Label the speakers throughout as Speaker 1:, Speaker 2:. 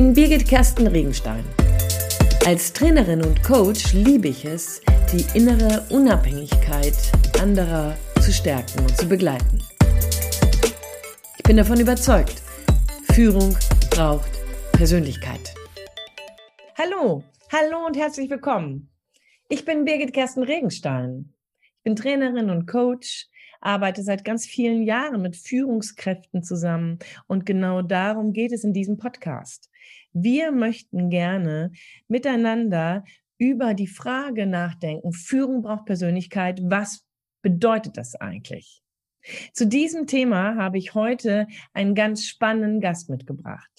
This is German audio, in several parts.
Speaker 1: bin Birgit Kersten Regenstein. Als Trainerin und Coach liebe ich es, die innere Unabhängigkeit anderer zu stärken und zu begleiten. Ich bin davon überzeugt, Führung braucht Persönlichkeit. Hallo, hallo und herzlich willkommen. Ich bin Birgit Kersten Regenstein. Ich bin Trainerin und Coach, arbeite seit ganz vielen Jahren mit Führungskräften zusammen und genau darum geht es in diesem Podcast. Wir möchten gerne miteinander über die Frage nachdenken, Führung braucht Persönlichkeit, was bedeutet das eigentlich? Zu diesem Thema habe ich heute einen ganz spannenden Gast mitgebracht,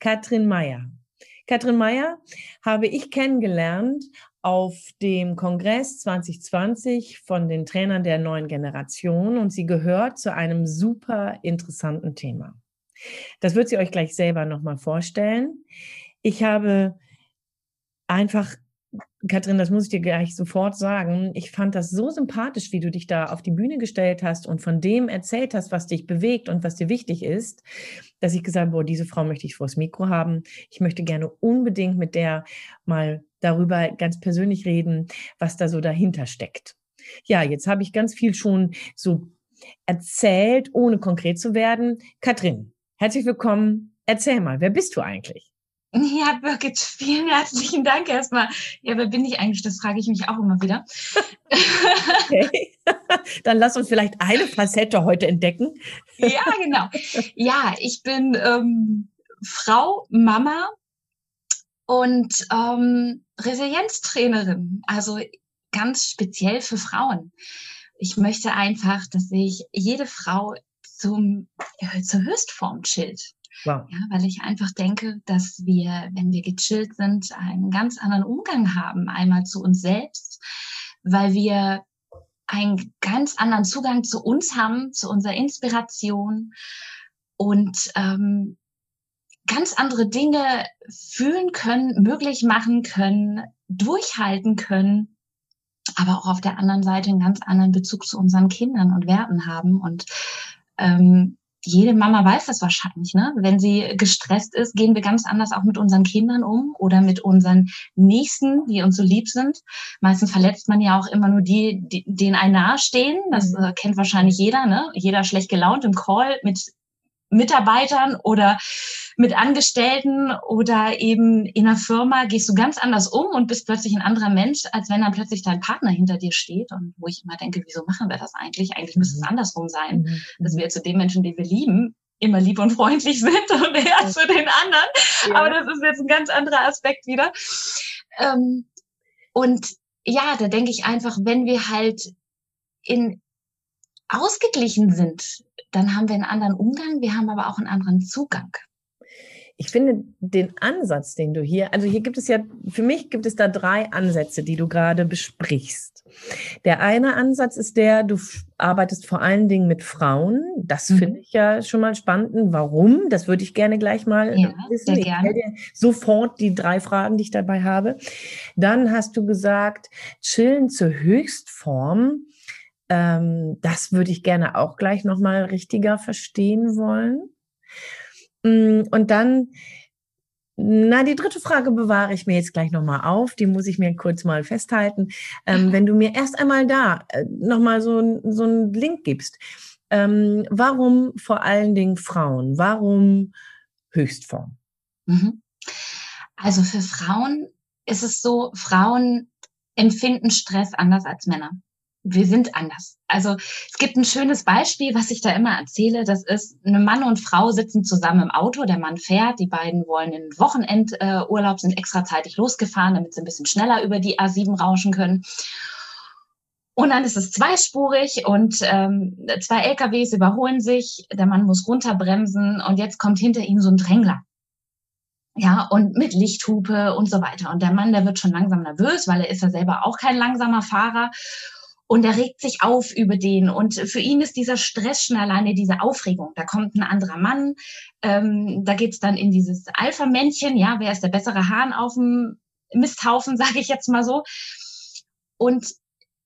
Speaker 1: Katrin Meyer. Katrin Meyer habe ich kennengelernt auf dem Kongress 2020 von den Trainern der neuen Generation und sie gehört zu einem super interessanten Thema. Das wird sie euch gleich selber nochmal vorstellen. Ich habe einfach, Katrin, das muss ich dir gleich sofort sagen, ich fand das so sympathisch, wie du dich da auf die Bühne gestellt hast und von dem erzählt hast, was dich bewegt und was dir wichtig ist, dass ich gesagt habe, boah, diese Frau möchte ich vors Mikro haben. Ich möchte gerne unbedingt mit der mal darüber ganz persönlich reden, was da so dahinter steckt. Ja, jetzt habe ich ganz viel schon so erzählt, ohne konkret zu werden. Katrin, Herzlich willkommen. Erzähl mal, wer bist du eigentlich?
Speaker 2: Ja, Birgit, vielen herzlichen Dank erstmal. Ja, wer bin ich eigentlich? Das frage ich mich auch immer wieder.
Speaker 1: Okay. Dann lass uns vielleicht eine Facette heute entdecken.
Speaker 2: Ja, genau. Ja, ich bin ähm, Frau, Mama und ähm, Resilienztrainerin, also ganz speziell für Frauen. Ich möchte einfach, dass sich jede Frau zum, zur Höchstform chillt. Wow. Ja, weil ich einfach denke, dass wir, wenn wir gechillt sind, einen ganz anderen Umgang haben, einmal zu uns selbst, weil wir einen ganz anderen Zugang zu uns haben, zu unserer Inspiration und ähm, ganz andere Dinge fühlen können, möglich machen können, durchhalten können, aber auch auf der anderen Seite einen ganz anderen Bezug zu unseren Kindern und Werten haben und ähm, jede Mama weiß das wahrscheinlich, ne? Wenn sie gestresst ist, gehen wir ganz anders auch mit unseren Kindern um oder mit unseren Nächsten, die uns so lieb sind. Meistens verletzt man ja auch immer nur die, die denen ein nahestehen. Das mhm. äh, kennt wahrscheinlich jeder, ne? Jeder schlecht gelaunt im Call mit Mitarbeitern oder mit Angestellten oder eben in einer Firma gehst du ganz anders um und bist plötzlich ein anderer Mensch, als wenn dann plötzlich dein Partner hinter dir steht und wo ich immer denke, wieso machen wir das eigentlich? Eigentlich müsste es mhm. andersrum sein, mhm. dass wir zu den Menschen, die wir lieben, immer lieb und freundlich sind und eher zu den anderen. Ja. Aber das ist jetzt ein ganz anderer Aspekt wieder. Ähm, und ja, da denke ich einfach, wenn wir halt in ausgeglichen sind, dann haben wir einen anderen Umgang, wir haben aber auch einen anderen Zugang.
Speaker 1: Ich finde den Ansatz, den du hier, also hier gibt es ja, für mich gibt es da drei Ansätze, die du gerade besprichst. Der eine Ansatz ist der, du arbeitest vor allen Dingen mit Frauen. Das mhm. finde ich ja schon mal spannend. Warum? Das würde ich gerne gleich mal ja, wissen. Sehr gerne. Sofort die drei Fragen, die ich dabei habe. Dann hast du gesagt, chillen zur Höchstform. Ähm, das würde ich gerne auch gleich nochmal richtiger verstehen wollen. Mm, und dann, na, die dritte Frage bewahre ich mir jetzt gleich nochmal auf. Die muss ich mir kurz mal festhalten. Ähm, wenn du mir erst einmal da äh, nochmal so, so einen Link gibst. Ähm, warum vor allen Dingen Frauen? Warum Höchstform?
Speaker 2: Mhm. Also für Frauen ist es so, Frauen empfinden Stress anders als Männer wir sind anders. Also es gibt ein schönes Beispiel, was ich da immer erzähle. Das ist, eine Mann und Frau sitzen zusammen im Auto. Der Mann fährt, die beiden wollen in Wochenendurlaub, sind extra zeitig losgefahren, damit sie ein bisschen schneller über die A7 rauschen können. Und dann ist es zweispurig und ähm, zwei LKWs überholen sich. Der Mann muss runterbremsen und jetzt kommt hinter ihm so ein Drängler. Ja, und mit Lichthupe und so weiter. Und der Mann, der wird schon langsam nervös, weil er ist ja selber auch kein langsamer Fahrer und er regt sich auf über den. Und für ihn ist dieser Stress schon alleine diese Aufregung. Da kommt ein anderer Mann, ähm, da geht's dann in dieses Alpha-Männchen, ja, wer ist der bessere Hahn auf dem Misthaufen, sage ich jetzt mal so. Und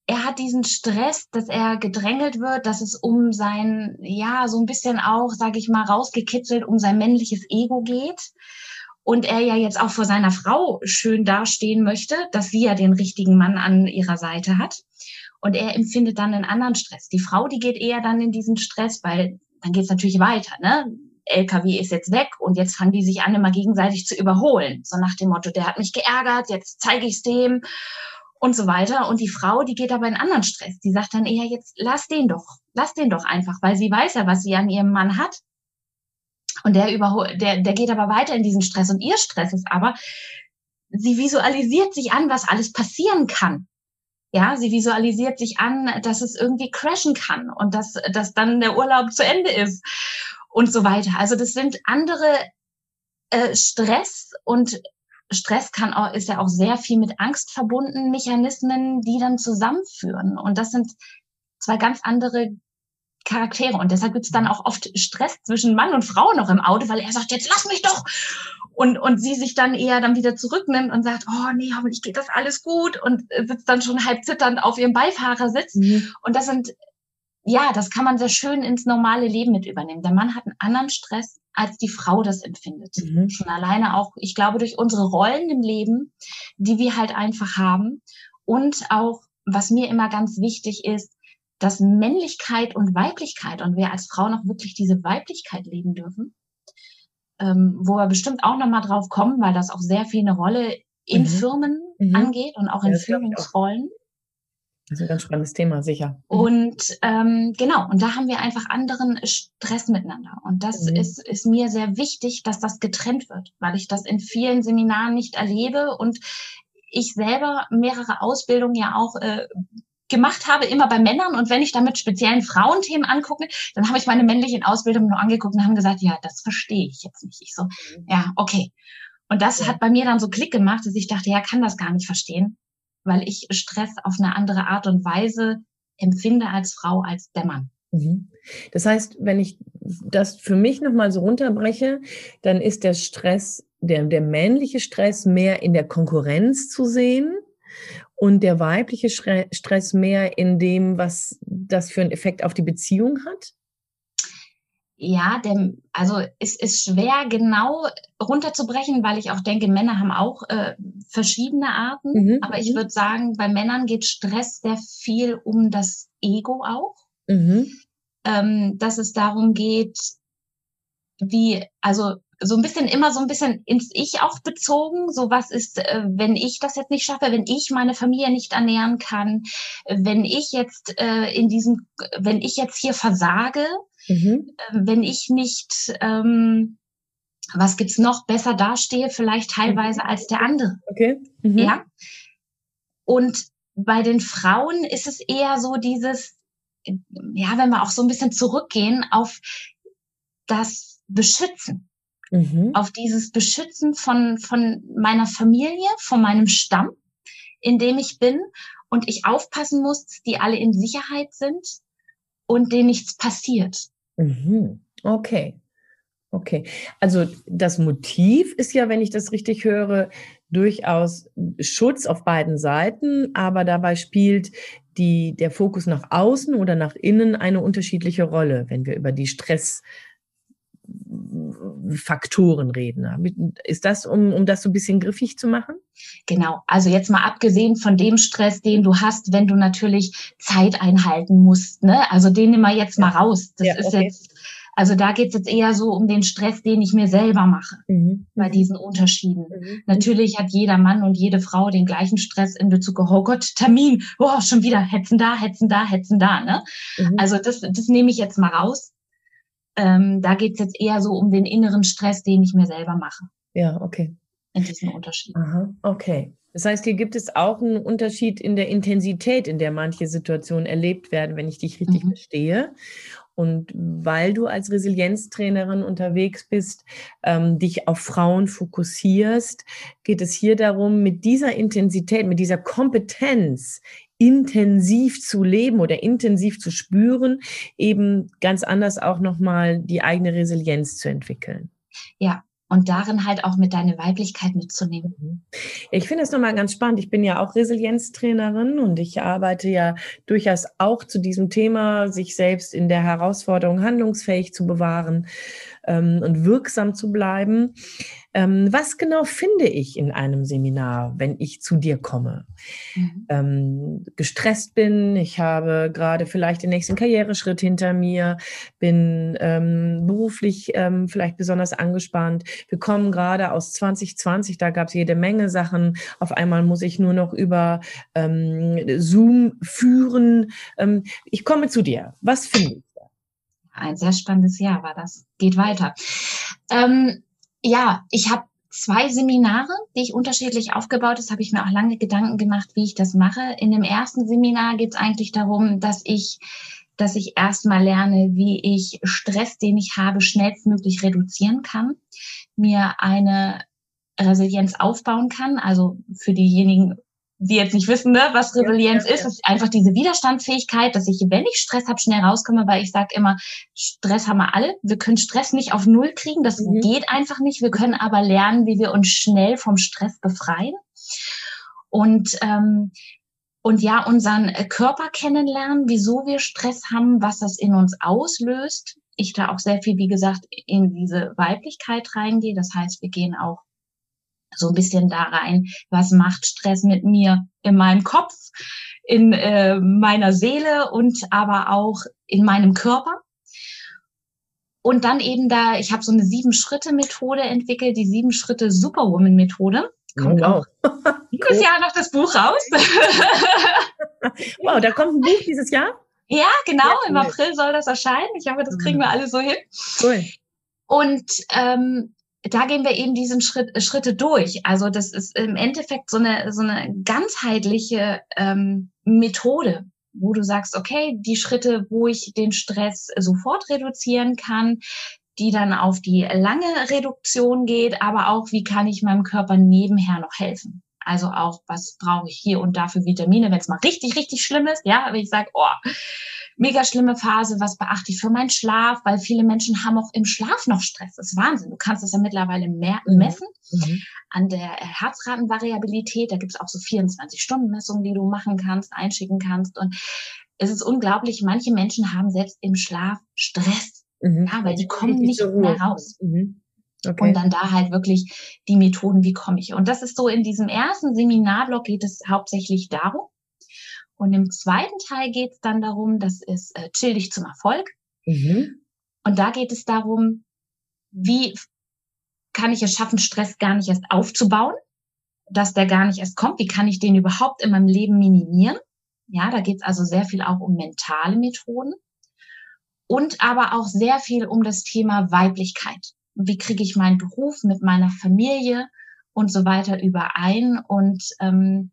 Speaker 2: er hat diesen Stress, dass er gedrängelt wird, dass es um sein, ja, so ein bisschen auch, sage ich mal, rausgekitzelt, um sein männliches Ego geht. und er ja jetzt auch vor seiner Frau schön dastehen möchte, dass sie ja den richtigen Mann an ihrer Seite hat. Und er empfindet dann einen anderen Stress. Die Frau, die geht eher dann in diesen Stress, weil dann geht es natürlich weiter. Ne? LKW ist jetzt weg und jetzt fangen die sich an, immer gegenseitig zu überholen. So nach dem Motto, der hat mich geärgert, jetzt zeige ich es dem und so weiter. Und die Frau, die geht aber in anderen Stress. Die sagt dann eher, jetzt lass den doch, lass den doch einfach, weil sie weiß ja, was sie an ihrem Mann hat. Und der überholt, der, der geht aber weiter in diesen Stress. Und ihr Stress ist aber, sie visualisiert sich an, was alles passieren kann. Ja, sie visualisiert sich an, dass es irgendwie crashen kann und dass, dass dann der Urlaub zu Ende ist und so weiter. Also das sind andere äh, Stress und Stress kann auch, ist ja auch sehr viel mit Angst verbunden, Mechanismen, die dann zusammenführen. Und das sind zwei ganz andere Charaktere. Und deshalb gibt's dann auch oft Stress zwischen Mann und Frau noch im Auto, weil er sagt, jetzt lass mich doch. Und, und sie sich dann eher dann wieder zurücknimmt und sagt, oh nee, hoffentlich geht das alles gut und sitzt dann schon halb zitternd auf ihrem Beifahrersitz. Mhm. Und das sind, ja, das kann man sehr schön ins normale Leben mit übernehmen. Der Mann hat einen anderen Stress, als die Frau das empfindet. Mhm. Schon alleine auch, ich glaube, durch unsere Rollen im Leben, die wir halt einfach haben. Und auch, was mir immer ganz wichtig ist, dass Männlichkeit und Weiblichkeit und wir als Frauen auch wirklich diese Weiblichkeit leben dürfen, ähm, wo wir bestimmt auch nochmal drauf kommen, weil das auch sehr viel eine Rolle in mhm. Firmen mhm. angeht und auch in ja, Führungsrollen.
Speaker 1: Das ist ein ganz spannendes Thema, sicher.
Speaker 2: Mhm. Und ähm, genau, und da haben wir einfach anderen Stress miteinander. Und das mhm. ist, ist mir sehr wichtig, dass das getrennt wird, weil ich das in vielen Seminaren nicht erlebe und ich selber mehrere Ausbildungen ja auch äh, gemacht habe, immer bei Männern. Und wenn ich damit speziellen Frauenthemen angucke, dann habe ich meine männlichen Ausbildungen nur angeguckt und haben gesagt, ja, das verstehe ich jetzt nicht. Ich so, mhm. ja, okay. Und das hat bei mir dann so Klick gemacht, dass ich dachte, ja, kann das gar nicht verstehen, weil ich Stress auf eine andere Art und Weise empfinde als Frau, als der Mann.
Speaker 1: Mhm. Das heißt, wenn ich das für mich nochmal so runterbreche, dann ist der Stress, der, der männliche Stress mehr in der Konkurrenz zu sehen und der weibliche Stress mehr in dem, was das für einen Effekt auf die Beziehung hat?
Speaker 2: Ja, dem, also es ist schwer genau runterzubrechen, weil ich auch denke, Männer haben auch äh, verschiedene Arten. Mhm, aber ich mhm. würde sagen, bei Männern geht Stress sehr viel um das Ego auch. Mhm. Ähm, dass es darum geht, wie, also so ein bisschen immer so ein bisschen ins Ich auch bezogen. So was ist, äh, wenn ich das jetzt nicht schaffe, wenn ich meine Familie nicht ernähren kann, wenn ich jetzt äh, in diesem, wenn ich jetzt hier versage, mhm. äh, wenn ich nicht, ähm, was gibt's noch, besser dastehe, vielleicht teilweise als der andere.
Speaker 1: Okay.
Speaker 2: Mhm. Ja. Und bei den Frauen ist es eher so dieses, ja, wenn wir auch so ein bisschen zurückgehen auf das Beschützen mhm. auf dieses Beschützen von, von meiner Familie, von meinem Stamm, in dem ich bin und ich aufpassen muss, dass die alle in Sicherheit sind und denen nichts passiert.
Speaker 1: Mhm. Okay. Okay. Also das Motiv ist ja, wenn ich das richtig höre, durchaus Schutz auf beiden Seiten, aber dabei spielt die, der Fokus nach außen oder nach innen eine unterschiedliche Rolle, wenn wir über die Stress Faktoren reden. Ist das, um, um das so ein bisschen griffig zu machen?
Speaker 2: Genau. Also jetzt mal abgesehen von dem Stress, den du hast, wenn du natürlich Zeit einhalten musst. Ne? Also den nehmen wir jetzt mal raus. Das ja, ist okay. jetzt, also da geht es jetzt eher so um den Stress, den ich mir selber mache mhm. bei diesen Unterschieden. Mhm. Natürlich hat jeder Mann und jede Frau den gleichen Stress in Bezug auf, oh Gott, Termin, oh, schon wieder, hetzen da, hetzen da, hetzen da. Ne? Mhm. Also das, das nehme ich jetzt mal raus. Ähm, da geht es jetzt eher so um den inneren Stress, den ich mir selber mache.
Speaker 1: Ja, okay.
Speaker 2: In diesem Unterschied.
Speaker 1: Aha, okay. Das heißt, hier gibt es auch einen Unterschied in der Intensität, in der manche Situationen erlebt werden, wenn ich dich richtig mhm. verstehe. Und weil du als Resilienztrainerin unterwegs bist, ähm, dich auf Frauen fokussierst, geht es hier darum, mit dieser Intensität, mit dieser Kompetenz intensiv zu leben oder intensiv zu spüren, eben ganz anders auch nochmal die eigene Resilienz zu entwickeln.
Speaker 2: Ja, und darin halt auch mit deiner Weiblichkeit mitzunehmen. Mhm.
Speaker 1: Ich finde das nochmal ganz spannend. Ich bin ja auch Resilienztrainerin und ich arbeite ja durchaus auch zu diesem Thema, sich selbst in der Herausforderung handlungsfähig zu bewahren. Ähm, und wirksam zu bleiben. Ähm, was genau finde ich in einem Seminar, wenn ich zu dir komme? Mhm. Ähm, gestresst bin, ich habe gerade vielleicht den nächsten Karriereschritt hinter mir, bin ähm, beruflich ähm, vielleicht besonders angespannt. Wir kommen gerade aus 2020, da gab es jede Menge Sachen. Auf einmal muss ich nur noch über ähm, Zoom führen. Ich komme zu dir. Was finde ich?
Speaker 2: Ein sehr spannendes Jahr war das. Geht weiter. Ähm, ja, ich habe zwei Seminare, die ich unterschiedlich aufgebaut habe. habe ich mir auch lange Gedanken gemacht, wie ich das mache. In dem ersten Seminar geht es eigentlich darum, dass ich dass ich erstmal lerne, wie ich Stress, den ich habe, schnellstmöglich reduzieren kann, mir eine Resilienz aufbauen kann. Also für diejenigen die jetzt nicht wissen, ne, was Resilienz ja, ja, ist, ist einfach diese Widerstandsfähigkeit, dass ich, wenn ich Stress habe, schnell rauskomme, weil ich sage immer, Stress haben wir alle. Wir können Stress nicht auf Null kriegen, das mhm. geht einfach nicht. Wir können aber lernen, wie wir uns schnell vom Stress befreien. Und ähm, und ja, unseren Körper kennenlernen, wieso wir Stress haben, was das in uns auslöst. Ich da auch sehr viel, wie gesagt, in diese Weiblichkeit reingehe. Das heißt, wir gehen auch so ein bisschen da rein, was macht Stress mit mir in meinem Kopf, in äh, meiner Seele und aber auch in meinem Körper. Und dann eben da, ich habe so eine Sieben-Schritte-Methode entwickelt, die Sieben-Schritte-Superwoman-Methode. Kommt wow. auch dieses cool. Jahr noch das Buch raus.
Speaker 1: wow, da kommt ein Buch dieses Jahr?
Speaker 2: Ja, genau. Ja, Im April soll das erscheinen. Ich hoffe, das kriegen wir alle so hin. Cool. Und ähm, da gehen wir eben diesen Schritt, äh, Schritte durch. Also das ist im Endeffekt so eine, so eine ganzheitliche ähm, Methode, wo du sagst, okay, die Schritte, wo ich den Stress sofort reduzieren kann, die dann auf die lange Reduktion geht, aber auch, wie kann ich meinem Körper nebenher noch helfen? Also auch, was brauche ich hier und da für Vitamine, wenn es mal richtig, richtig schlimm ist, ja, wenn ich sage, oh, mega schlimme Phase, was beachte ich für meinen Schlaf, weil viele Menschen haben auch im Schlaf noch Stress. Das ist Wahnsinn. Du kannst das ja mittlerweile mehr mhm. messen mhm. an der Herzratenvariabilität. Da gibt es auch so 24-Stunden-Messungen, die du machen kannst, einschicken kannst. Und es ist unglaublich, manche Menschen haben selbst im Schlaf Stress, mhm. ja, weil die kommen nicht mehr raus. Mhm. Okay. Und dann da halt wirklich die Methoden, wie komme ich. Und das ist so in diesem ersten Seminarblock geht es hauptsächlich darum, und im zweiten Teil geht es dann darum, das ist äh, Chill dich zum Erfolg. Mhm. Und da geht es darum, wie kann ich es schaffen, Stress gar nicht erst aufzubauen, dass der gar nicht erst kommt. Wie kann ich den überhaupt in meinem Leben minimieren? Ja, da geht es also sehr viel auch um mentale Methoden und aber auch sehr viel um das Thema Weiblichkeit. Wie kriege ich meinen Beruf mit meiner Familie und so weiter überein und ähm,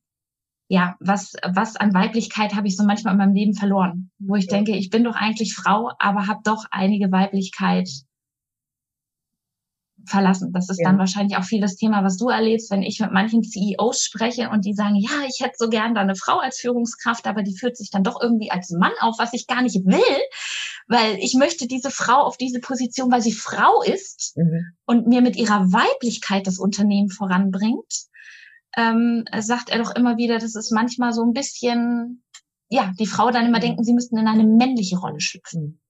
Speaker 2: ja, was, was an Weiblichkeit habe ich so manchmal in meinem Leben verloren, wo ich denke, ich bin doch eigentlich Frau, aber habe doch einige Weiblichkeit verlassen. Das ist ja. dann wahrscheinlich auch viel das Thema, was du erlebst, wenn ich mit manchen CEOs spreche und die sagen, ja, ich hätte so gern da eine Frau als Führungskraft, aber die führt sich dann doch irgendwie als Mann auf, was ich gar nicht will, weil ich möchte diese Frau auf diese Position, weil sie Frau ist mhm. und mir mit ihrer Weiblichkeit das Unternehmen voranbringt ähm, sagt er doch immer wieder, dass es manchmal so ein bisschen, ja, die Frau dann immer denken, sie müssten in eine männliche Rolle schlüpfen.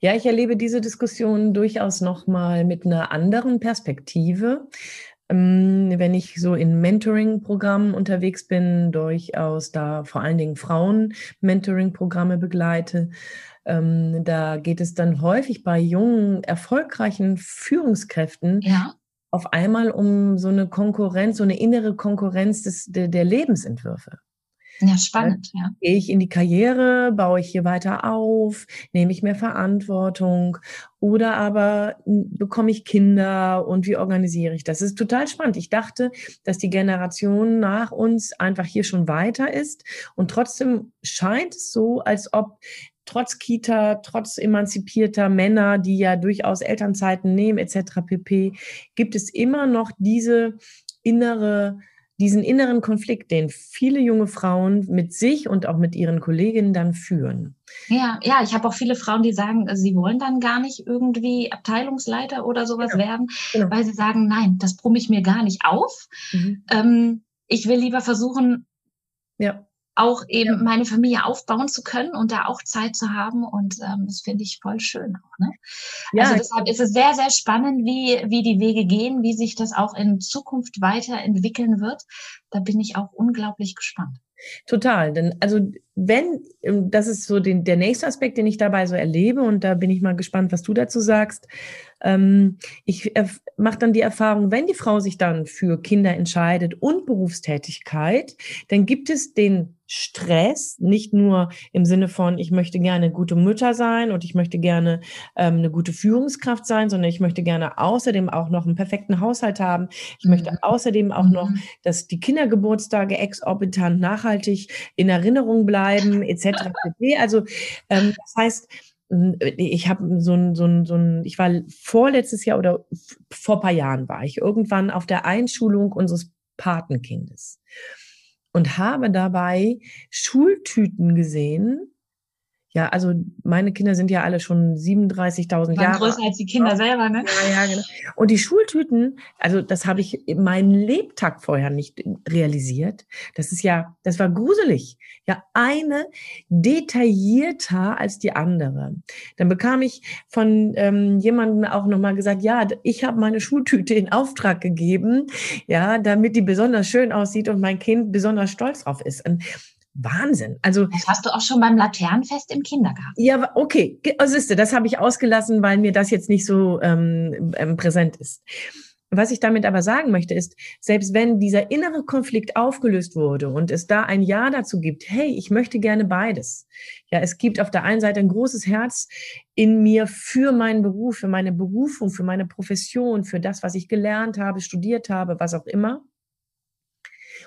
Speaker 1: Ja, ich erlebe diese Diskussion durchaus nochmal mit einer anderen Perspektive. Ähm, wenn ich so in Mentoring-Programmen unterwegs bin, durchaus da vor allen Dingen Frauen-Mentoring-Programme begleite, ähm, da geht es dann häufig bei jungen, erfolgreichen Führungskräften ja auf einmal um so eine Konkurrenz, so eine innere Konkurrenz des, der, der Lebensentwürfe.
Speaker 2: Ja, spannend, ja.
Speaker 1: Gehe ich in die Karriere, baue ich hier weiter auf, nehme ich mehr Verantwortung oder aber bekomme ich Kinder und wie organisiere ich das? Das ist total spannend. Ich dachte, dass die Generation nach uns einfach hier schon weiter ist und trotzdem scheint es so, als ob trotz Kita, trotz emanzipierter Männer, die ja durchaus Elternzeiten nehmen, etc. pp, gibt es immer noch diese innere, diesen inneren Konflikt, den viele junge Frauen mit sich und auch mit ihren Kolleginnen dann führen.
Speaker 2: Ja, ja, ich habe auch viele Frauen, die sagen, sie wollen dann gar nicht irgendwie Abteilungsleiter oder sowas genau. werden, genau. weil sie sagen, nein, das brumme ich mir gar nicht auf. Mhm. Ähm, ich will lieber versuchen, ja auch eben ja. meine Familie aufbauen zu können und da auch Zeit zu haben. Und ähm, das finde ich voll schön auch. Ne? Ja, also deshalb ist es sehr, sehr spannend, wie, wie die Wege gehen, wie sich das auch in Zukunft weiterentwickeln wird. Da bin ich auch unglaublich gespannt.
Speaker 1: Total. Denn also wenn, ähm, das ist so den, der nächste Aspekt, den ich dabei so erlebe, und da bin ich mal gespannt, was du dazu sagst. Ähm, ich mache dann die Erfahrung, wenn die Frau sich dann für Kinder entscheidet und Berufstätigkeit, dann gibt es den Stress, nicht nur im Sinne von, ich möchte gerne gute Mutter sein und ich möchte gerne ähm, eine gute Führungskraft sein, sondern ich möchte gerne außerdem auch noch einen perfekten Haushalt haben. Ich mhm. möchte außerdem auch mhm. noch, dass die Kindergeburtstage exorbitant nachhaltig in Erinnerung bleiben, etc. Also ähm, das heißt, ich habe so ein, so ein, so ein, ich war vorletztes Jahr oder vor paar Jahren war ich irgendwann auf der Einschulung unseres Patenkindes und habe dabei Schultüten gesehen, ja, also meine Kinder sind ja alle schon 37.000 Jahre.
Speaker 2: größer als die Kinder selber, ne?
Speaker 1: Ja, ja, genau. Und die Schultüten, also das habe ich meinen Lebtag vorher nicht realisiert. Das ist ja, das war gruselig. Ja, eine detaillierter als die andere. Dann bekam ich von ähm, jemandem auch nochmal gesagt, ja, ich habe meine Schultüte in Auftrag gegeben, ja, damit die besonders schön aussieht und mein Kind besonders stolz drauf ist. Und Wahnsinn. Also
Speaker 2: das hast du auch schon beim Laternenfest im Kindergarten.
Speaker 1: Ja, okay. Also ist, das habe ich ausgelassen, weil mir das jetzt nicht so ähm, ähm, präsent ist. Was ich damit aber sagen möchte, ist, selbst wenn dieser innere Konflikt aufgelöst wurde und es da ein Ja dazu gibt, hey, ich möchte gerne beides. Ja, es gibt auf der einen Seite ein großes Herz in mir für meinen Beruf, für meine Berufung, für meine Profession, für das, was ich gelernt habe, studiert habe, was auch immer.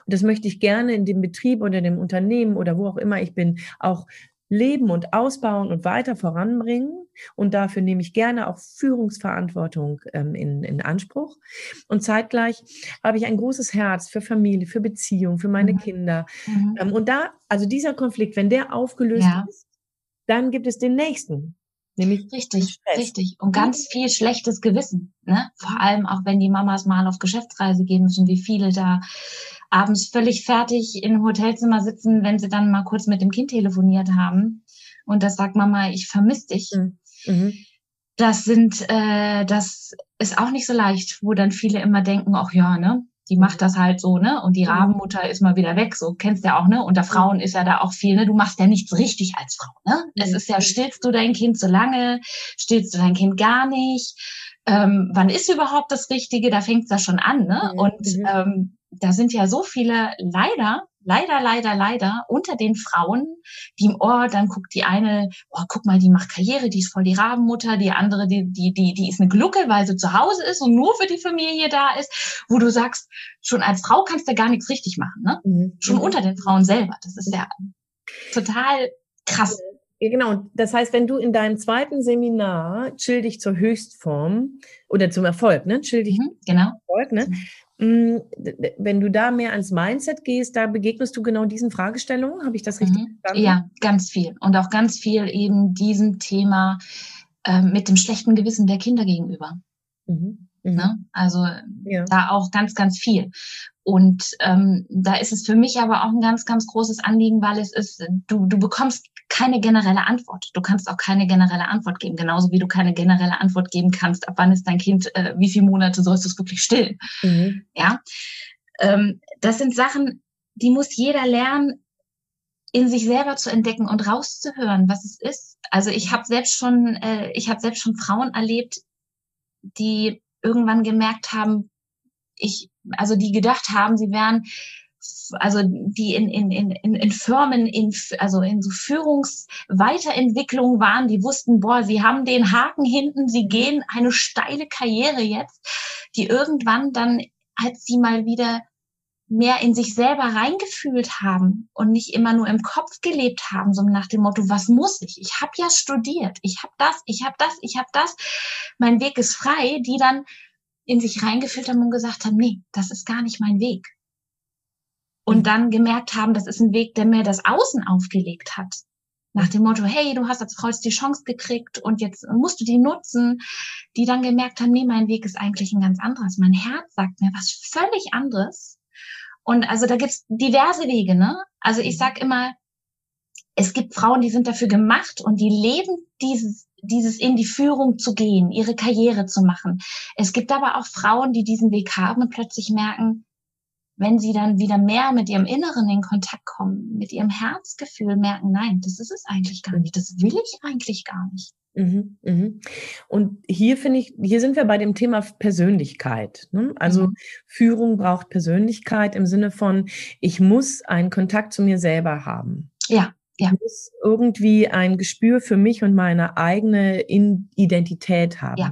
Speaker 1: Das möchte ich gerne in dem Betrieb oder dem Unternehmen oder wo auch immer ich bin, auch leben und ausbauen und weiter voranbringen. Und dafür nehme ich gerne auch Führungsverantwortung ähm, in, in Anspruch. Und zeitgleich habe ich ein großes Herz für Familie, für Beziehung, für meine mhm. Kinder. Mhm. Ähm, und da, also dieser Konflikt, wenn der aufgelöst ja. ist, dann gibt es den nächsten.
Speaker 2: Nämlich richtig, richtig. Und ganz viel schlechtes Gewissen. Ne? Vor allem auch, wenn die Mamas mal auf Geschäftsreise gehen müssen, wie viele da abends völlig fertig im Hotelzimmer sitzen, wenn sie dann mal kurz mit dem Kind telefoniert haben. Und das sagt Mama, ich vermisse dich. Mhm. mhm. Das sind, äh, das ist auch nicht so leicht, wo dann viele immer denken, ach ja, ne, die macht das halt so, ne? Und die mhm. Rabenmutter ist mal wieder weg, so kennst du ja auch, ne? Unter Frauen mhm. ist ja da auch viel, ne? Du machst ja nichts richtig als Frau, ne? Es ist ja, stillst du dein Kind so lange, stillst du dein Kind gar nicht? Ähm, wann ist überhaupt das Richtige? Da fängt's da schon an, ne? Und ähm, da sind ja so viele leider leider, leider, leider unter den Frauen, die im Ohr, dann guckt die eine, oh, guck mal, die macht Karriere, die ist voll die Rabenmutter, die andere, die, die, die, die ist eine Glucke, weil sie zu Hause ist und nur für die Familie da ist, wo du sagst, schon als Frau kannst du gar nichts richtig machen, ne? Mhm. Schon mhm. unter den Frauen selber. Das ist ja total krass.
Speaker 1: Ja, genau. Das heißt, wenn du in deinem zweiten Seminar Chill dich zur Höchstform oder zum Erfolg, ne? Chill dich mhm,
Speaker 2: genau.
Speaker 1: Erfolg, ne? Mm, wenn du da mehr ans Mindset gehst, da begegnest du genau diesen Fragestellungen. Habe ich das richtig mhm.
Speaker 2: verstanden? Ja, ganz viel. Und auch ganz viel eben diesem Thema äh, mit dem schlechten Gewissen der Kinder gegenüber. Mhm. Mhm. Ne? Also ja. da auch ganz, ganz viel. Und ähm, da ist es für mich aber auch ein ganz, ganz großes Anliegen, weil es ist, du, du bekommst keine generelle Antwort. Du kannst auch keine generelle Antwort geben, genauso wie du keine generelle Antwort geben kannst, ab wann ist dein Kind, äh, wie viele Monate sollst du es wirklich stillen. Mhm. Ja, ähm, das sind Sachen, die muss jeder lernen, in sich selber zu entdecken und rauszuhören, was es ist. Also ich habe selbst schon, äh, ich habe selbst schon Frauen erlebt, die irgendwann gemerkt haben, ich, also die gedacht haben, sie wären, also die in, in, in, in Firmen, in, also in so Führungsweiterentwicklung waren, die wussten, boah, sie haben den Haken hinten, sie gehen eine steile Karriere jetzt, die irgendwann dann, als sie mal wieder mehr in sich selber reingefühlt haben und nicht immer nur im Kopf gelebt haben, so nach dem Motto, was muss ich? Ich habe ja studiert, ich habe das, ich habe das, ich habe das, mein Weg ist frei, die dann in sich reingefühlt haben und gesagt haben, nee, das ist gar nicht mein Weg. Und mhm. dann gemerkt haben, das ist ein Weg, der mir das Außen aufgelegt hat. Nach dem Motto, hey, du hast als jetzt die Chance gekriegt und jetzt musst du die nutzen, die dann gemerkt haben, nee, mein Weg ist eigentlich ein ganz anderes. Mein Herz sagt mir was völlig anderes Und also da gibt's diverse Wege, ne? Also ich mhm. sag immer, es gibt Frauen, die sind dafür gemacht und die leben dieses, dieses in die Führung zu gehen, ihre Karriere zu machen. Es gibt aber auch Frauen, die diesen Weg haben und plötzlich merken, wenn sie dann wieder mehr mit ihrem Inneren in Kontakt kommen, mit ihrem Herzgefühl merken, nein, das ist es eigentlich gar nicht, das will ich eigentlich gar nicht.
Speaker 1: Mhm, mhm. Und hier finde ich, hier sind wir bei dem Thema Persönlichkeit. Ne? Also mhm. Führung braucht Persönlichkeit im Sinne von, ich muss einen Kontakt zu mir selber haben.
Speaker 2: Ja. Ja.
Speaker 1: Muss irgendwie ein Gespür für mich und meine eigene Identität haben. Ja.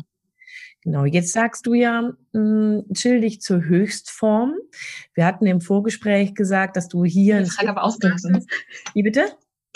Speaker 1: Genau, jetzt sagst du ja, mh, hm, chill dich zur Höchstform. Wir hatten im Vorgespräch gesagt, dass du hier.
Speaker 2: Die Frage aber ausgelassen.
Speaker 1: Wie bitte?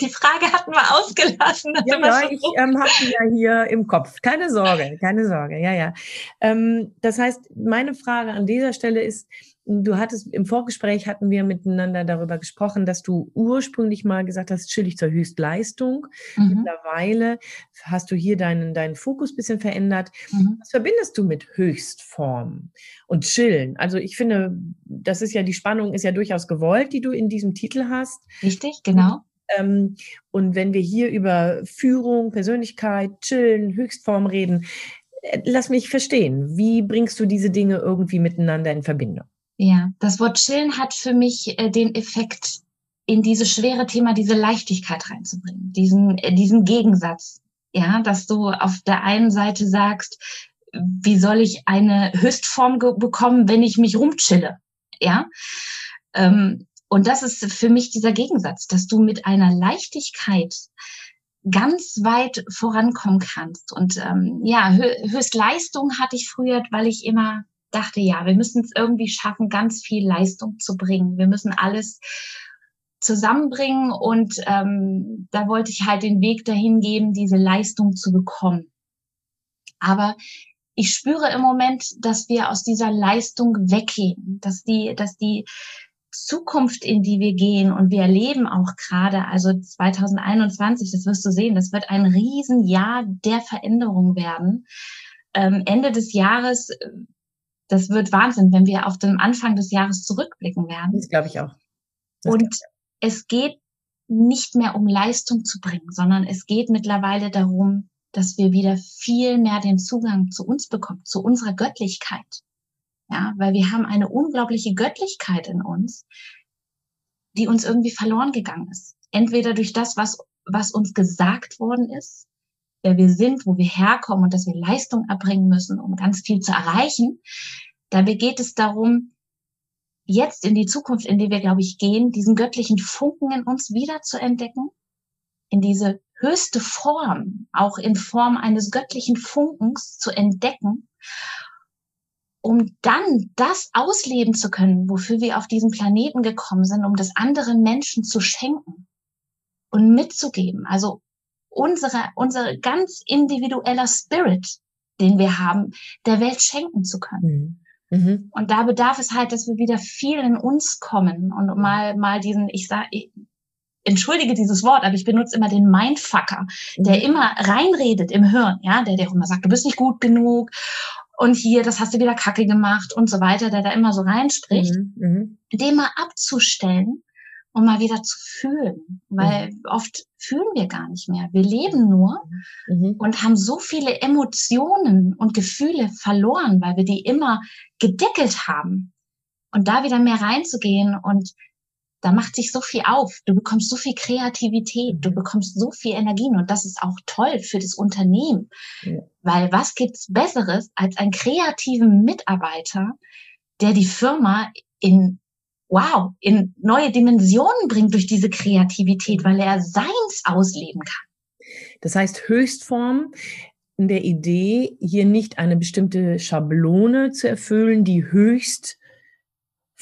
Speaker 2: Die Frage hatten wir ausgelassen.
Speaker 1: Ja, ja ich ähm, habe die ja hier im Kopf. Keine Sorge, keine Sorge. Ja, ja. Ähm, das heißt, meine Frage an dieser Stelle ist, Du hattest im Vorgespräch hatten wir miteinander darüber gesprochen, dass du ursprünglich mal gesagt hast, chillig zur Höchstleistung. Mhm. Mittlerweile hast du hier deinen, deinen Fokus bisschen verändert. Mhm. Was verbindest du mit Höchstform und Chillen? Also ich finde, das ist ja die Spannung ist ja durchaus gewollt, die du in diesem Titel hast.
Speaker 2: Richtig, genau.
Speaker 1: Ähm, und wenn wir hier über Führung, Persönlichkeit, Chillen, Höchstform reden, äh, lass mich verstehen, wie bringst du diese Dinge irgendwie miteinander in Verbindung?
Speaker 2: Ja, das Wort chillen hat für mich äh, den Effekt, in dieses schwere Thema diese Leichtigkeit reinzubringen, diesen, äh, diesen Gegensatz. Ja, dass du auf der einen Seite sagst, wie soll ich eine Höchstform bekommen, wenn ich mich rumchille? Ja. Ähm, und das ist für mich dieser Gegensatz, dass du mit einer Leichtigkeit ganz weit vorankommen kannst. Und ähm, ja, Höchstleistung hatte ich früher, weil ich immer dachte, ja, wir müssen es irgendwie schaffen, ganz viel Leistung zu bringen. Wir müssen alles zusammenbringen und ähm, da wollte ich halt den Weg dahin geben, diese Leistung zu bekommen. Aber ich spüre im Moment, dass wir aus dieser Leistung weggehen, dass die, dass die Zukunft, in die wir gehen und wir erleben auch gerade, also 2021, das wirst du sehen, das wird ein Riesenjahr der Veränderung werden. Ähm, Ende des Jahres das wird Wahnsinn, wenn wir auf den Anfang des Jahres zurückblicken werden.
Speaker 1: Das glaube ich auch.
Speaker 2: Das und es geht nicht mehr um Leistung zu bringen, sondern es geht mittlerweile darum, dass wir wieder viel mehr den Zugang zu uns bekommen, zu unserer Göttlichkeit. Ja, weil wir haben eine unglaubliche Göttlichkeit in uns, die uns irgendwie verloren gegangen ist. Entweder durch das, was, was uns gesagt worden ist, wer wir sind, wo wir herkommen und dass wir Leistung erbringen müssen, um ganz viel zu erreichen. Dabei geht es darum, jetzt in die Zukunft, in die wir, glaube ich, gehen, diesen göttlichen Funken in uns wieder zu entdecken, in diese höchste Form, auch in Form eines göttlichen Funkens zu entdecken, um dann das ausleben zu können, wofür wir auf diesen Planeten gekommen sind, um das anderen Menschen zu schenken und mitzugeben. Also unsere, unsere ganz individueller Spirit, den wir haben, der Welt schenken zu können. Mhm. mhm. Und da bedarf es halt, dass wir wieder viel in uns kommen und mal, mal diesen, ich sag, ich, entschuldige dieses Wort, aber ich benutze immer den Mindfucker, der mhm. immer reinredet im Hirn, ja, der dir immer sagt, du bist nicht gut genug und hier, das hast du wieder Kacke gemacht und so weiter, der da immer so reinspricht, mhm. mhm. den mal abzustellen um mal wieder zu fühlen, weil mhm. oft fühlen wir gar nicht mehr. Wir leben nur mhm. und haben so viele Emotionen und Gefühle verloren, weil wir die immer gedeckelt haben. Und da wieder mehr reinzugehen und da macht sich so viel auf. Du bekommst so viel Kreativität, du mhm. bekommst so viel Energien und das ist auch toll für das Unternehmen. Ja. Weil was gibt's Besseres als einen kreativen Mitarbeiter, der die Firma in wow, in neue Dimensionen bringt durch diese Kreativität, weil er seins ausleben kann.
Speaker 1: Das heißt, Höchstform in der Idee, hier nicht eine bestimmte Schablone zu erfüllen, die höchst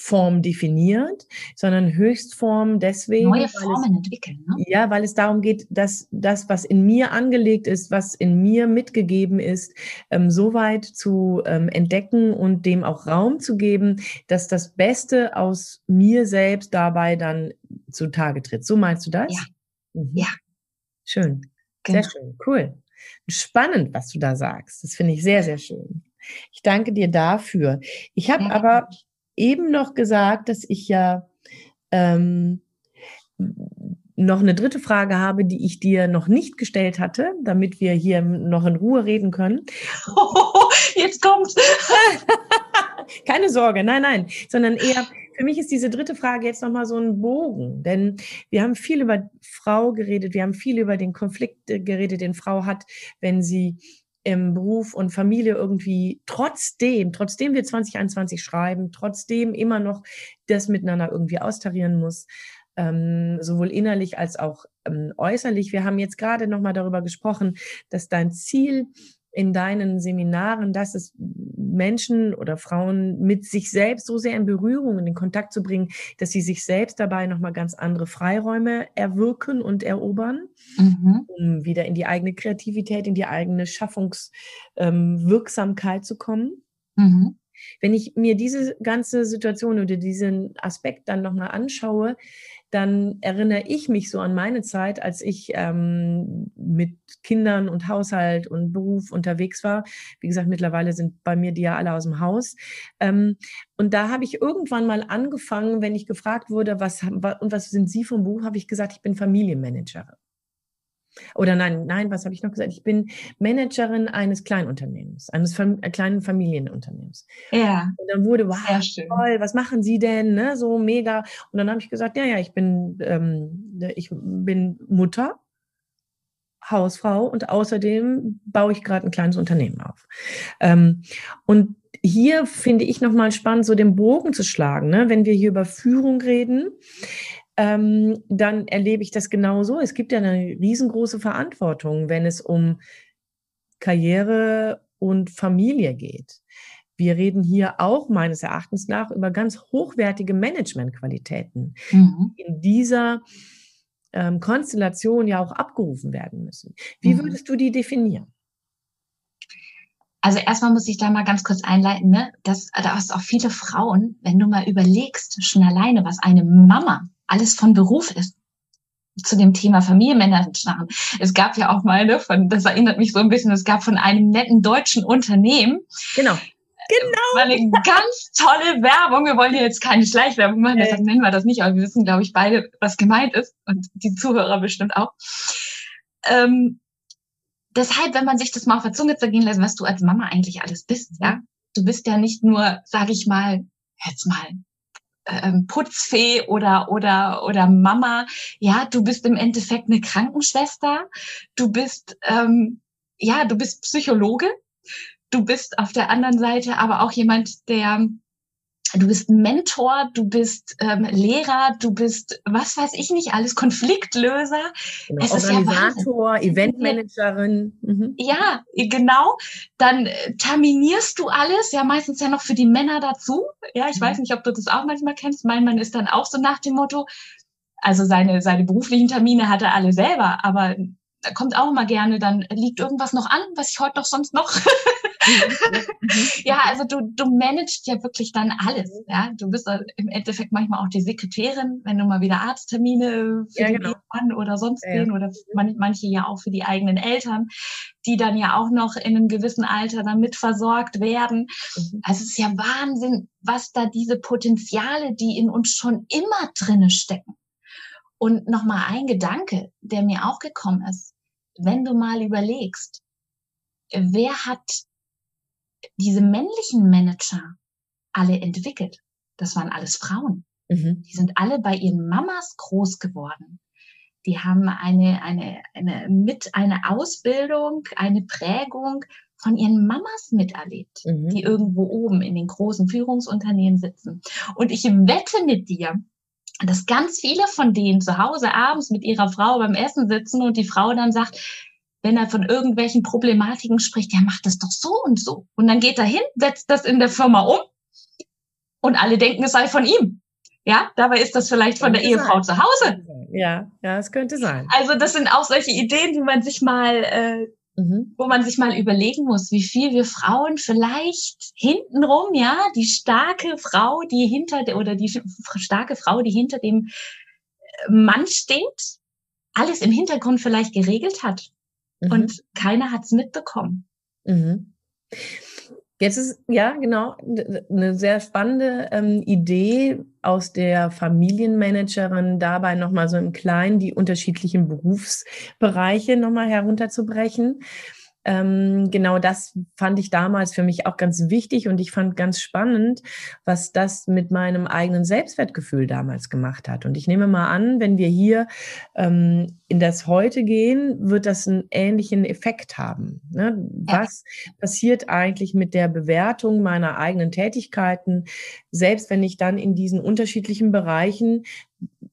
Speaker 1: Form definiert, sondern Höchstform deswegen.
Speaker 2: Neue Formen es, entwickeln. Ne?
Speaker 1: Ja, weil es darum geht, dass das, was in mir angelegt ist, was in mir mitgegeben ist, ähm, so weit zu ähm, entdecken und dem auch Raum zu geben, dass das Beste aus mir selbst dabei dann zutage tritt. So meinst du das?
Speaker 2: Ja. Mhm. Ja.
Speaker 1: Schön. Genau. Sehr schön. Cool. Spannend, was du da sagst. Das finde ich sehr, sehr schön. Ich danke dir dafür. Ich habe aber eben noch gesagt, dass ich ja ähm, noch eine dritte Frage habe, die ich dir noch nicht gestellt hatte, damit wir hier noch in Ruhe reden können.
Speaker 2: Oh, jetzt kommt's.
Speaker 1: Keine Sorge, nein, nein, sondern eher, für mich ist diese dritte Frage jetzt nochmal so ein Bogen, denn wir haben viel über Frau geredet, wir haben viel über den Konflikt geredet, den Frau hat, wenn sie im Beruf und Familie irgendwie trotzdem, trotzdem wir 2021 schreiben, trotzdem immer noch das miteinander irgendwie austarieren muss, ähm, sowohl innerlich als auch ähm, äußerlich. Wir haben jetzt gerade nochmal darüber gesprochen, dass dein Ziel in deinen Seminaren, dass es Menschen oder Frauen mit sich selbst so sehr in Berührung, in den Kontakt zu bringen, dass sie sich selbst dabei nochmal ganz andere Freiräume erwirken und erobern, mhm. um wieder in die eigene Kreativität, in die eigene Schaffungswirksamkeit ähm, zu kommen. Mhm. Wenn ich mir diese ganze Situation oder diesen Aspekt dann nochmal anschaue, dann erinnere ich mich so an meine Zeit, als ich ähm, mit Kindern und Haushalt und Beruf unterwegs war. Wie gesagt, mittlerweile sind bei mir die ja alle aus dem Haus. Ähm, und da habe ich irgendwann mal angefangen, wenn ich gefragt wurde, was und was sind Sie vom Beruf, habe ich gesagt, ich bin Familienmanagerin. Oder nein, nein, was habe ich noch gesagt? Ich bin Managerin eines Kleinunternehmens, eines Fam äh, kleinen Familienunternehmens.
Speaker 2: Ja.
Speaker 1: Und dann wurde, wow, toll, was machen Sie denn? Ne? So mega. Und dann habe ich gesagt, ja, ja, ich bin, ähm, ich bin Mutter, Hausfrau und außerdem baue ich gerade ein kleines Unternehmen auf. Ähm, und hier finde ich nochmal spannend, so den Bogen zu schlagen, ne? wenn wir hier über Führung reden ähm, dann erlebe ich das genauso. Es gibt ja eine riesengroße Verantwortung, wenn es um Karriere und Familie geht. Wir reden hier auch meines Erachtens nach über ganz hochwertige Managementqualitäten, mhm. die in dieser ähm, Konstellation ja auch abgerufen werden müssen. Wie mhm. würdest du die definieren?
Speaker 2: Also erstmal muss ich da mal ganz kurz einleiten, ne? dass da auch viele Frauen, wenn du mal überlegst, schon alleine, was eine Mama alles von Beruf ist. Zu dem Thema Familienmanagement. Es gab ja auch mal, ne, von, das erinnert mich so ein bisschen, es gab von einem netten deutschen Unternehmen.
Speaker 1: Genau.
Speaker 2: Genau. War eine ganz tolle Werbung. Wir wollen hier jetzt keine Schleichwerbung machen, deshalb nennen wir das nicht, aber wir wissen, glaube ich, beide, was gemeint ist und die Zuhörer bestimmt auch. Ähm, deshalb, wenn man sich das mal auf der Zunge zergehen lässt, was du als Mama eigentlich alles bist, ja. Du bist ja nicht nur, sage ich mal, jetzt mal ähm, Putzfee oder oder oder Mama. Ja, du bist im Endeffekt eine Krankenschwester. Du bist ähm, ja, du bist Psychologe. Du bist auf der anderen Seite aber auch jemand, der du bist Mentor, du bist ähm, Lehrer, du bist, was weiß ich nicht, alles Konfliktlöser.
Speaker 1: Genau, es Organisator, ja Eventmanagerin.
Speaker 2: Mhm. Ja, genau. Dann äh, terminierst du alles, ja meistens ja noch für die Männer dazu. Ja, ich mhm. weiß nicht, ob du das auch manchmal kennst. Mein Mann ist dann auch so nach dem Motto, also seine, seine beruflichen Termine hat er alle selber, aber da kommt auch immer gerne, dann liegt irgendwas noch an, was ich heute noch sonst noch. ja, also du, du managst ja wirklich dann alles. Ja, du bist im Endeffekt manchmal auch die Sekretärin, wenn du mal wieder Arzttermine für ja, den genau. Oder sonst ja. wen oder manche ja auch für die eigenen Eltern, die dann ja auch noch in einem gewissen Alter dann mitversorgt werden. Mhm. Also es ist ja Wahnsinn, was da diese Potenziale, die in uns schon immer drinne stecken. Und nochmal ein Gedanke, der mir auch gekommen ist. Wenn du mal überlegst, wer hat diese männlichen Manager alle entwickelt? Das waren alles Frauen. Mhm. Die sind alle bei ihren Mamas groß geworden. Die haben eine, eine, eine, mit eine Ausbildung, eine Prägung von ihren Mamas miterlebt, mhm. die irgendwo oben in den großen Führungsunternehmen sitzen. Und ich wette mit dir, dass ganz viele von denen zu Hause abends mit ihrer Frau beim Essen sitzen und die Frau dann sagt, wenn er von irgendwelchen Problematiken spricht, ja, macht das doch so und so. Und dann geht er hin, setzt das in der Firma um und alle denken, es sei von ihm. Ja, dabei ist das vielleicht von der Ehefrau sein. zu Hause.
Speaker 1: Ja, ja, es könnte sein.
Speaker 2: Also das sind auch solche Ideen, die man sich mal äh, Mhm. wo man sich mal überlegen muss, wie viel wir Frauen vielleicht hintenrum, ja, die starke Frau, die hinter der, oder die starke Frau, die hinter dem äh, Mann steht, alles im Hintergrund vielleicht geregelt hat. Mhm. Und keiner hat's mitbekommen.
Speaker 1: Mhm. Jetzt ist, ja, genau, eine sehr spannende ähm, Idee aus der Familienmanagerin, dabei nochmal so im Kleinen die unterschiedlichen Berufsbereiche nochmal herunterzubrechen. Ähm, genau das fand ich damals für mich auch ganz wichtig und ich fand ganz spannend, was das mit meinem eigenen Selbstwertgefühl damals gemacht hat. Und ich nehme mal an, wenn wir hier ähm, in das Heute gehen, wird das einen ähnlichen Effekt haben. Ne? Was passiert eigentlich mit der Bewertung meiner eigenen Tätigkeiten, selbst wenn ich dann in diesen unterschiedlichen Bereichen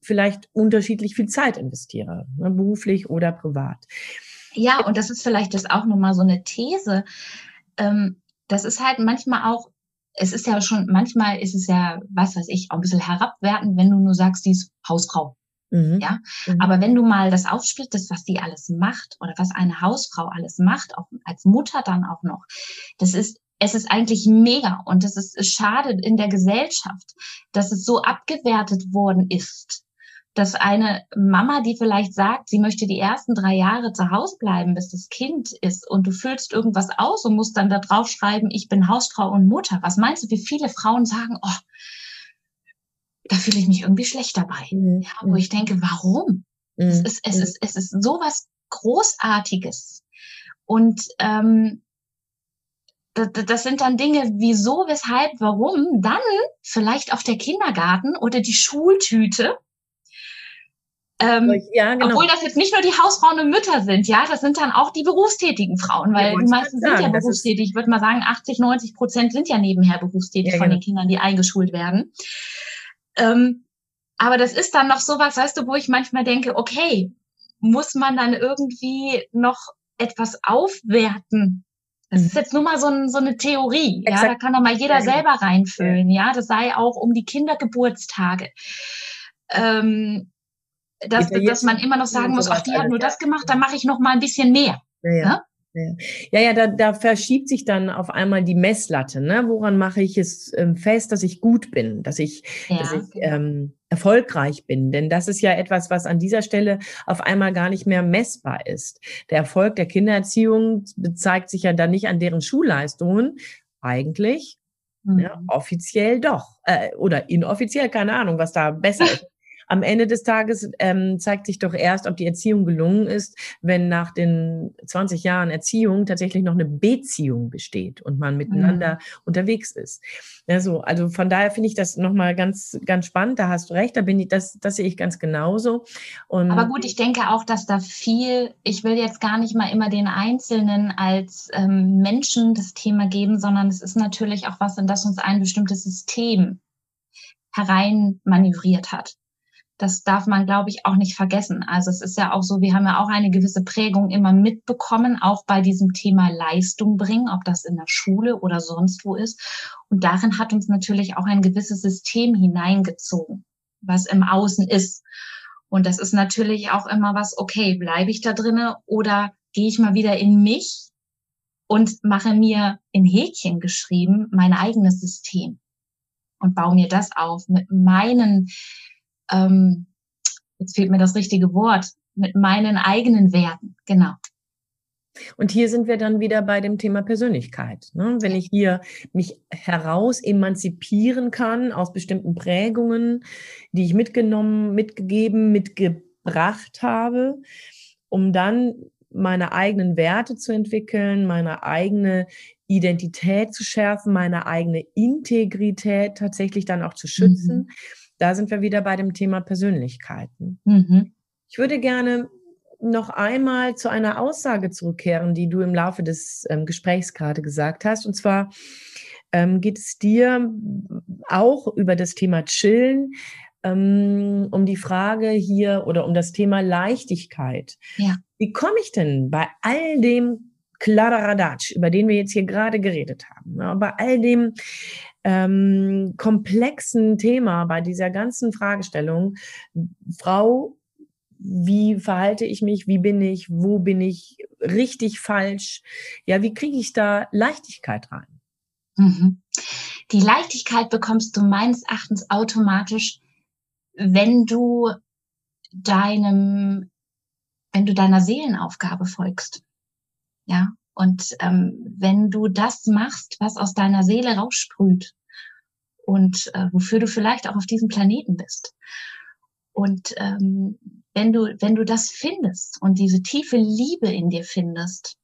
Speaker 1: vielleicht unterschiedlich viel Zeit investiere, ne? beruflich oder privat.
Speaker 2: Ja, und das ist vielleicht das auch nochmal so eine These. Ähm, das ist halt manchmal auch, es ist ja schon, manchmal ist es ja, was weiß ich, auch ein bisschen herabwertend, wenn du nur sagst, die ist Hausfrau. Mhm. Ja, mhm. aber wenn du mal das aufsplittest, was die alles macht oder was eine Hausfrau alles macht, auch als Mutter dann auch noch, das ist es ist eigentlich mega und es ist schade in der Gesellschaft, dass es so abgewertet worden ist dass eine Mama, die vielleicht sagt, sie möchte die ersten drei Jahre zu Hause bleiben, bis das Kind ist und du füllst irgendwas aus und musst dann da drauf schreiben, ich bin Hausfrau und Mutter. Was meinst du, wie viele Frauen sagen, oh, da fühle ich mich irgendwie schlecht dabei. Mhm. Ja, wo ich denke, warum? Mhm. Es, ist, es, ist, es ist sowas Großartiges. Und ähm, das, das sind dann Dinge, wieso, weshalb, warum, dann vielleicht auch der Kindergarten oder die Schultüte, ähm, ja, genau. Obwohl das jetzt nicht nur die Hausfrauen und Mütter sind, ja, das sind dann auch die berufstätigen Frauen, weil ja, die meisten sind ja berufstätig. Ich würde mal sagen, 80, 90 Prozent sind ja nebenher berufstätig ja, von genau. den Kindern, die eingeschult werden. Ähm, aber das ist dann noch sowas, weißt du, wo ich manchmal denke, okay, muss man dann irgendwie noch etwas aufwerten? Das ist mhm. jetzt nur mal so, ein, so eine Theorie, Exakt. ja, da kann doch mal jeder selber reinfüllen, ja, das sei auch um die Kindergeburtstage. Ähm, dass, dass man immer noch sagen muss, ach, die hat nur das gemacht, dann mache ich noch mal ein bisschen mehr.
Speaker 1: Ja, ja. Ne? Ja, ja, da, da verschiebt sich dann auf einmal die Messlatte. Ne? Woran mache ich es ähm, fest, dass ich gut bin, dass ich, ja, dass ich genau. ähm, erfolgreich bin? Denn das ist ja etwas, was an dieser Stelle auf einmal gar nicht mehr messbar ist. Der Erfolg der Kindererziehung zeigt sich ja dann nicht an deren Schulleistungen, eigentlich. Mhm. Ja, offiziell doch. Äh, oder inoffiziell, keine Ahnung, was da besser ist. Am Ende des Tages ähm, zeigt sich doch erst, ob die Erziehung gelungen ist, wenn nach den 20 Jahren Erziehung tatsächlich noch eine Beziehung besteht und man miteinander mhm. unterwegs ist. Ja, so, also von daher finde ich das nochmal ganz, ganz spannend. Da hast du recht, da bin ich, das, das sehe ich ganz genauso.
Speaker 2: Und Aber gut, ich denke auch, dass da viel, ich will jetzt gar nicht mal immer den Einzelnen als ähm, Menschen das Thema geben, sondern es ist natürlich auch was, in das uns ein bestimmtes System herein manövriert hat das darf man, glaube ich, auch nicht vergessen. Also es ist ja auch so, wir haben ja auch eine gewisse Prägung immer mitbekommen, auch bei diesem Thema Leistung bringen, ob das in der Schule oder sonst wo ist. Und darin hat uns natürlich auch ein gewisses System hineingezogen, was im Außen ist. Und das ist natürlich auch immer was, okay, bleibe ich da drinne oder gehe ich mal wieder in mich und mache mir in Häkchen geschrieben mein eigenes System und baue mir das auf mit meinen ähm, jetzt fehlt mir das richtige Wort, mit meinen eigenen Werten, genau.
Speaker 1: Und hier sind wir dann wieder bei dem Thema Persönlichkeit. Ne? Wenn ich hier mich heraus emanzipieren kann aus bestimmten Prägungen, die ich mitgenommen, mitgegeben, mitgebracht habe, um dann meine eigenen Werte zu entwickeln, meine eigene Identität zu schärfen, meine eigene Integrität tatsächlich dann auch zu schützen. Mhm da sind wir wieder bei dem Thema Persönlichkeiten. Mhm. Ich würde gerne noch einmal zu einer Aussage zurückkehren, die du im Laufe des ähm, Gesprächs gerade gesagt hast. Und zwar ähm, geht es dir auch über das Thema Chillen, ähm, um die Frage hier oder um das Thema Leichtigkeit. Ja. Wie komme ich denn bei all dem Kladderadatsch, über den wir jetzt hier gerade geredet haben, ja, bei all dem ähm, komplexen Thema, bei dieser ganzen Fragestellung, Frau, wie verhalte ich mich, wie bin ich, wo bin ich richtig falsch, ja, wie kriege ich da Leichtigkeit rein?
Speaker 2: Mhm. Die Leichtigkeit bekommst du meines Erachtens automatisch, wenn du deinem, wenn du deiner Seelenaufgabe folgst. Ja, Und ähm, wenn du das machst, was aus deiner Seele raussprüht und äh, wofür du vielleicht auch auf diesem Planeten bist. Und ähm, wenn du, wenn du das findest und diese tiefe Liebe in dir findest,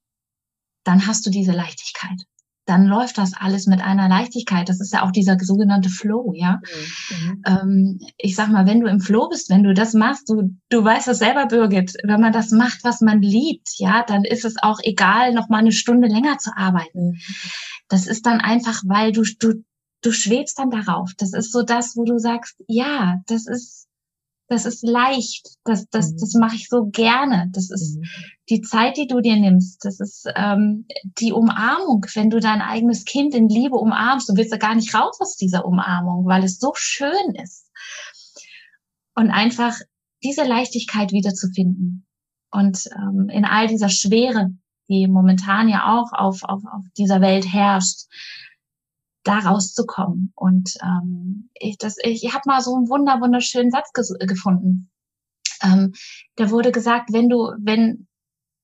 Speaker 2: dann hast du diese Leichtigkeit dann läuft das alles mit einer Leichtigkeit. Das ist ja auch dieser sogenannte Flow, ja. Mhm. Ähm, ich sag mal, wenn du im Flow bist, wenn du das machst, du, du weißt das selber, Birgit, wenn man das macht, was man liebt, ja, dann ist es auch egal, noch mal eine Stunde länger zu arbeiten. Mhm. Das ist dann einfach, weil du, du, du schwebst dann darauf. Das ist so das, wo du sagst, ja, das ist, das ist leicht, das, das, mhm. das mache ich so gerne. Das ist mhm. die Zeit, die du dir nimmst. Das ist ähm, die Umarmung, wenn du dein eigenes Kind in Liebe umarmst. Du willst ja gar nicht raus aus dieser Umarmung, weil es so schön ist. Und einfach diese Leichtigkeit wiederzufinden. Und ähm, in all dieser Schwere, die momentan ja auch auf, auf, auf dieser Welt herrscht, da rauszukommen. Und ähm, ich, das, ich, ich habe mal so einen wunder wunderschönen Satz ge gefunden. Ähm, da wurde gesagt, wenn du, wenn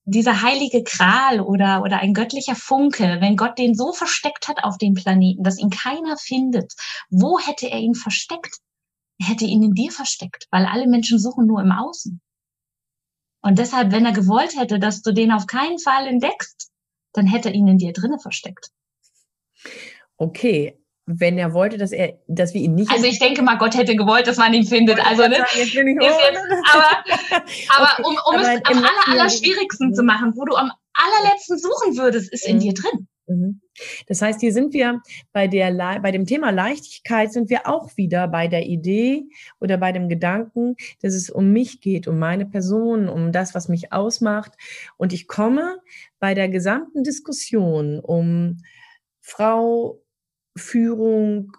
Speaker 2: dieser heilige Kral oder, oder ein göttlicher Funke, wenn Gott den so versteckt hat auf dem Planeten, dass ihn keiner findet, wo hätte er ihn versteckt? Er hätte ihn in dir versteckt, weil alle Menschen suchen nur im Außen. Und deshalb, wenn er gewollt hätte, dass du den auf keinen Fall entdeckst, dann hätte er ihn in dir drinnen versteckt
Speaker 1: okay, wenn er wollte, dass er, dass wir ihn nicht.
Speaker 2: Also ich denke mal, Gott hätte gewollt, dass man ihn findet. Also ne, jetzt bin ich ist jetzt, aber, aber okay, um, um aber es am aller, aller schwierigsten zu machen, wo du am allerletzten suchen würdest, ist in mhm. dir drin. Mhm.
Speaker 1: Das heißt, hier sind wir bei der bei dem Thema Leichtigkeit sind wir auch wieder bei der Idee oder bei dem Gedanken, dass es um mich geht, um meine Person, um das, was mich ausmacht. Und ich komme bei der gesamten Diskussion um Frau, Führung,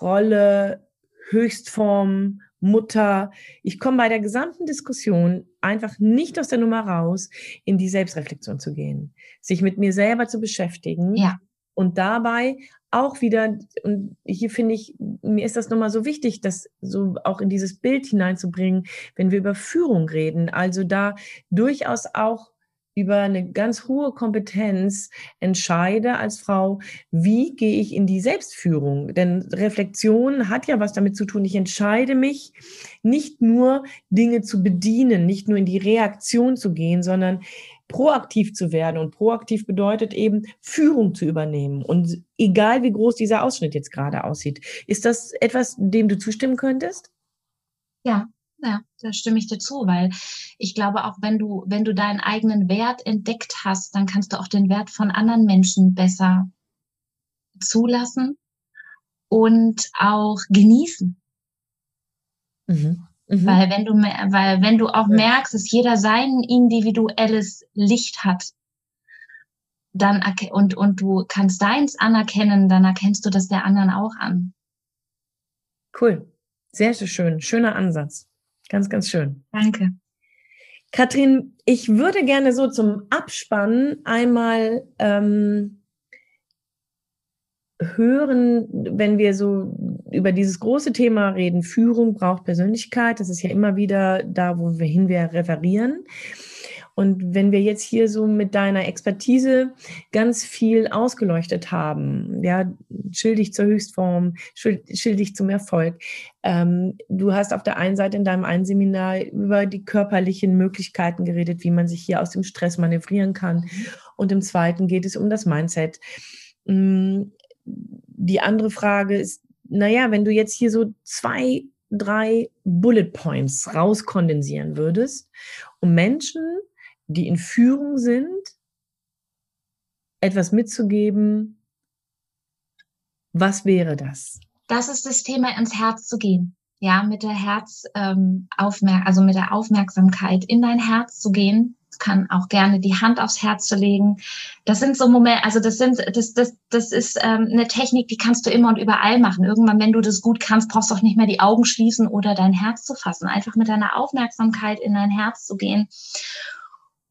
Speaker 1: Rolle, Höchstform, Mutter. Ich komme bei der gesamten Diskussion einfach nicht aus der Nummer raus, in die Selbstreflexion zu gehen, sich mit mir selber zu beschäftigen
Speaker 2: ja.
Speaker 1: und dabei auch wieder, und hier finde ich, mir ist das nochmal so wichtig, das so auch in dieses Bild hineinzubringen, wenn wir über Führung reden. Also da durchaus auch über eine ganz hohe Kompetenz entscheide als Frau, wie gehe ich in die Selbstführung? Denn Reflexion hat ja was damit zu tun. Ich entscheide mich nicht nur Dinge zu bedienen, nicht nur in die Reaktion zu gehen, sondern proaktiv zu werden. Und proaktiv bedeutet eben Führung zu übernehmen. Und egal wie groß dieser Ausschnitt jetzt gerade aussieht, ist das etwas, dem du zustimmen könntest?
Speaker 2: Ja, ja, da stimme ich dir zu, weil ich glaube auch, wenn du, wenn du deinen eigenen Wert entdeckt hast, dann kannst du auch den Wert von anderen Menschen besser zulassen und auch genießen. Mhm. Mhm. Weil wenn du, weil wenn du auch merkst, dass jeder sein individuelles Licht hat, dann und und du kannst deins anerkennen, dann erkennst du das der anderen auch an.
Speaker 1: Cool, sehr, sehr schön, schöner Ansatz. Ganz, ganz schön.
Speaker 2: Danke.
Speaker 1: Katrin, ich würde gerne so zum Abspannen einmal ähm, hören, wenn wir so über dieses große Thema reden, Führung braucht Persönlichkeit. Das ist ja immer wieder da, wo wir hin wir referieren. Und wenn wir jetzt hier so mit deiner Expertise ganz viel ausgeleuchtet haben, ja, schildig zur Höchstform, schildig zum Erfolg. Ähm, du hast auf der einen Seite in deinem einen Seminar über die körperlichen Möglichkeiten geredet, wie man sich hier aus dem Stress manövrieren kann. Mhm. Und im zweiten geht es um das Mindset. Mm, die andere Frage ist, naja, wenn du jetzt hier so zwei, drei Bullet Points rauskondensieren würdest, um Menschen die in Führung sind, etwas mitzugeben, was wäre das?
Speaker 2: Das ist das Thema, ins Herz zu gehen. Ja, mit der Herz, ähm, aufmerk also mit der Aufmerksamkeit in dein Herz zu gehen. Kann auch gerne die Hand aufs Herz zu legen. Das sind so Momente, also das sind, das, das, das ist ähm, eine Technik, die kannst du immer und überall machen. Irgendwann, wenn du das gut kannst, brauchst du auch nicht mehr die Augen schließen oder dein Herz zu fassen. Einfach mit deiner Aufmerksamkeit in dein Herz zu gehen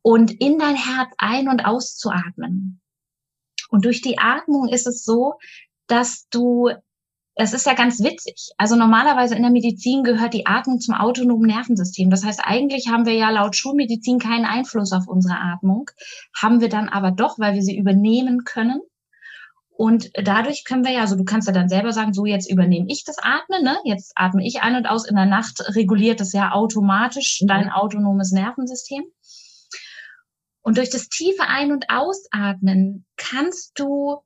Speaker 2: und in dein Herz ein- und auszuatmen. Und durch die Atmung ist es so, dass du das ist ja ganz witzig. Also normalerweise in der Medizin gehört die Atmung zum autonomen Nervensystem. Das heißt, eigentlich haben wir ja laut Schulmedizin keinen Einfluss auf unsere Atmung, haben wir dann aber doch, weil wir sie übernehmen können. Und dadurch können wir ja, also du kannst ja dann selber sagen, so jetzt übernehme ich das Atmen, ne? Jetzt atme ich ein und aus. In der Nacht reguliert das ja automatisch dein autonomes Nervensystem. Und durch das tiefe Ein- und Ausatmen kannst du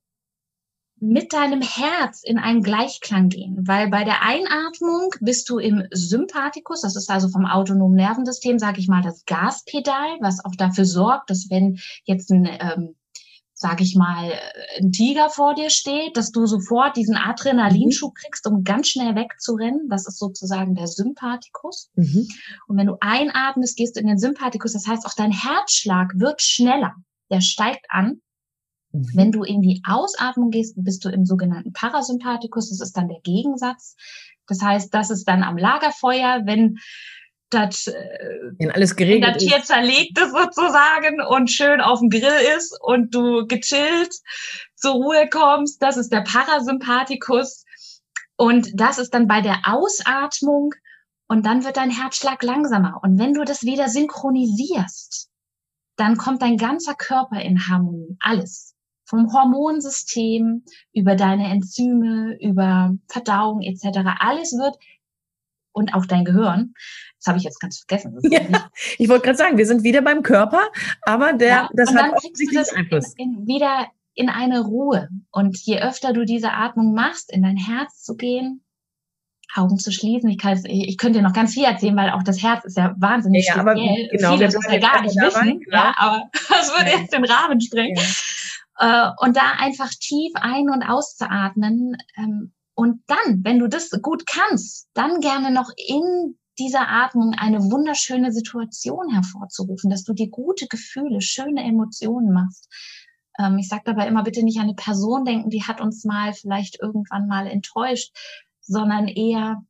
Speaker 2: mit deinem Herz in einen Gleichklang gehen, weil bei der Einatmung bist du im Sympathikus, das ist also vom autonomen Nervensystem, sage ich mal, das Gaspedal, was auch dafür sorgt, dass wenn jetzt ein, ähm, sage ich mal, ein Tiger vor dir steht, dass du sofort diesen Adrenalinschub mhm. kriegst, um ganz schnell wegzurennen. Das ist sozusagen der Sympathikus. Mhm. Und wenn du einatmest, gehst du in den Sympathikus, das heißt auch dein Herzschlag wird schneller. Der steigt an Mhm. Wenn du in die Ausatmung gehst, bist du im sogenannten Parasympathikus. Das ist dann der Gegensatz. Das heißt, das ist dann am Lagerfeuer, wenn das,
Speaker 1: äh, wenn alles geregelt
Speaker 2: das Tier zerlegt ist sozusagen und schön auf dem Grill ist und du gechillt zur Ruhe kommst. Das ist der Parasympathikus. Und das ist dann bei der Ausatmung und dann wird dein Herzschlag langsamer. Und wenn du das wieder synchronisierst, dann kommt dein ganzer Körper in Harmonie. Alles vom Hormonsystem über deine Enzyme, über Verdauung etc. Alles wird und auch dein Gehirn. Das habe ich jetzt ganz vergessen.
Speaker 1: Ja, ich wollte gerade sagen, wir sind wieder beim Körper, aber der, ja, das hat offensichtlich Einfluss.
Speaker 2: In, in, wieder in eine Ruhe. Und je öfter du diese Atmung machst, in dein Herz zu gehen, Augen zu schließen. Ich, kann, ich könnte dir noch ganz viel erzählen, weil auch das Herz ist ja wahnsinnig ja, speziell. Aber genau, Viele das ja gar nicht wissen, genau. ja, aber das würde ja. jetzt den Rahmen sprengen. Ja. Äh, und da einfach tief ein- und auszuatmen. Ähm, und dann, wenn du das gut kannst, dann gerne noch in dieser Atmung eine wunderschöne Situation hervorzurufen, dass du dir gute Gefühle, schöne Emotionen machst. Ähm, ich sage dabei immer, bitte nicht an eine Person denken, die hat uns mal vielleicht irgendwann mal enttäuscht, sondern eher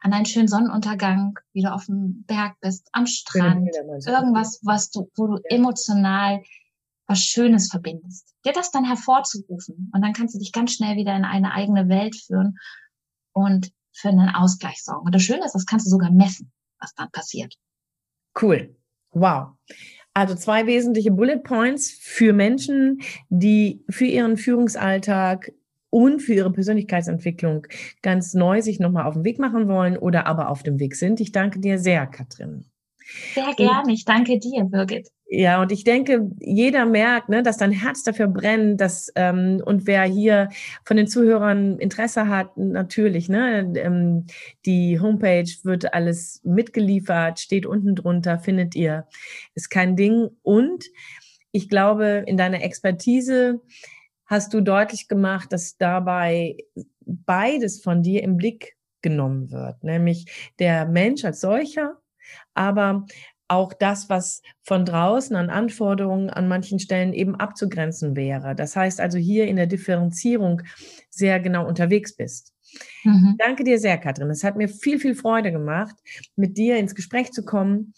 Speaker 2: an einen schönen Sonnenuntergang, wie du auf dem Berg bist, am Strand, irgendwas, was du, wo du emotional was Schönes verbindest, dir das dann hervorzurufen. Und dann kannst du dich ganz schnell wieder in eine eigene Welt führen und für einen Ausgleich sorgen. Und das Schöne ist, das kannst du sogar messen, was dann passiert.
Speaker 1: Cool. Wow. Also zwei wesentliche Bullet Points für Menschen, die für ihren Führungsalltag und für ihre Persönlichkeitsentwicklung ganz neu sich nochmal auf den Weg machen wollen oder aber auf dem Weg sind. Ich danke dir sehr, Katrin.
Speaker 2: Sehr gerne. Ich danke dir, Birgit.
Speaker 1: Ja, und ich denke, jeder merkt, ne, dass dein Herz dafür brennt, dass ähm, und wer hier von den Zuhörern Interesse hat, natürlich, ne, ähm, die Homepage wird alles mitgeliefert, steht unten drunter, findet ihr, ist kein Ding. Und ich glaube, in deiner Expertise hast du deutlich gemacht, dass dabei beides von dir im Blick genommen wird, nämlich der Mensch als solcher aber auch das, was von draußen an Anforderungen an manchen Stellen eben abzugrenzen wäre. Das heißt also hier in der Differenzierung sehr genau unterwegs bist. Mhm. Danke dir sehr, Katrin. Es hat mir viel, viel Freude gemacht, mit dir ins Gespräch zu kommen.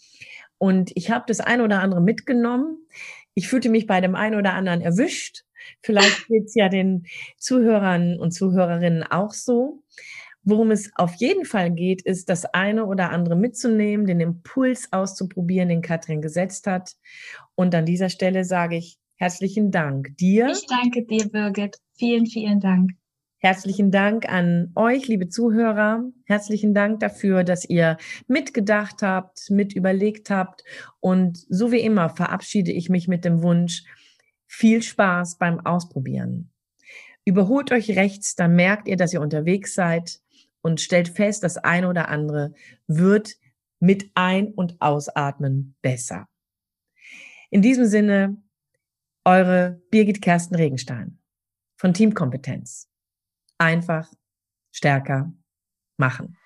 Speaker 1: Und ich habe das ein oder andere mitgenommen. Ich fühlte mich bei dem einen oder anderen erwischt. Vielleicht geht es ja den Zuhörern und Zuhörerinnen auch so. Worum es auf jeden Fall geht, ist, das eine oder andere mitzunehmen, den Impuls auszuprobieren, den Katrin gesetzt hat. Und an dieser Stelle sage ich herzlichen Dank dir.
Speaker 2: Ich danke dir, Birgit. Vielen, vielen Dank.
Speaker 1: Herzlichen Dank an euch, liebe Zuhörer. Herzlichen Dank dafür, dass ihr mitgedacht habt, mit überlegt habt. Und so wie immer verabschiede ich mich mit dem Wunsch, viel Spaß beim Ausprobieren. Überholt euch rechts, dann merkt ihr, dass ihr unterwegs seid und stellt fest, das eine oder andere wird mit Ein- und Ausatmen besser. In diesem Sinne, eure Birgit Kersten Regenstein von Teamkompetenz. Einfach stärker machen.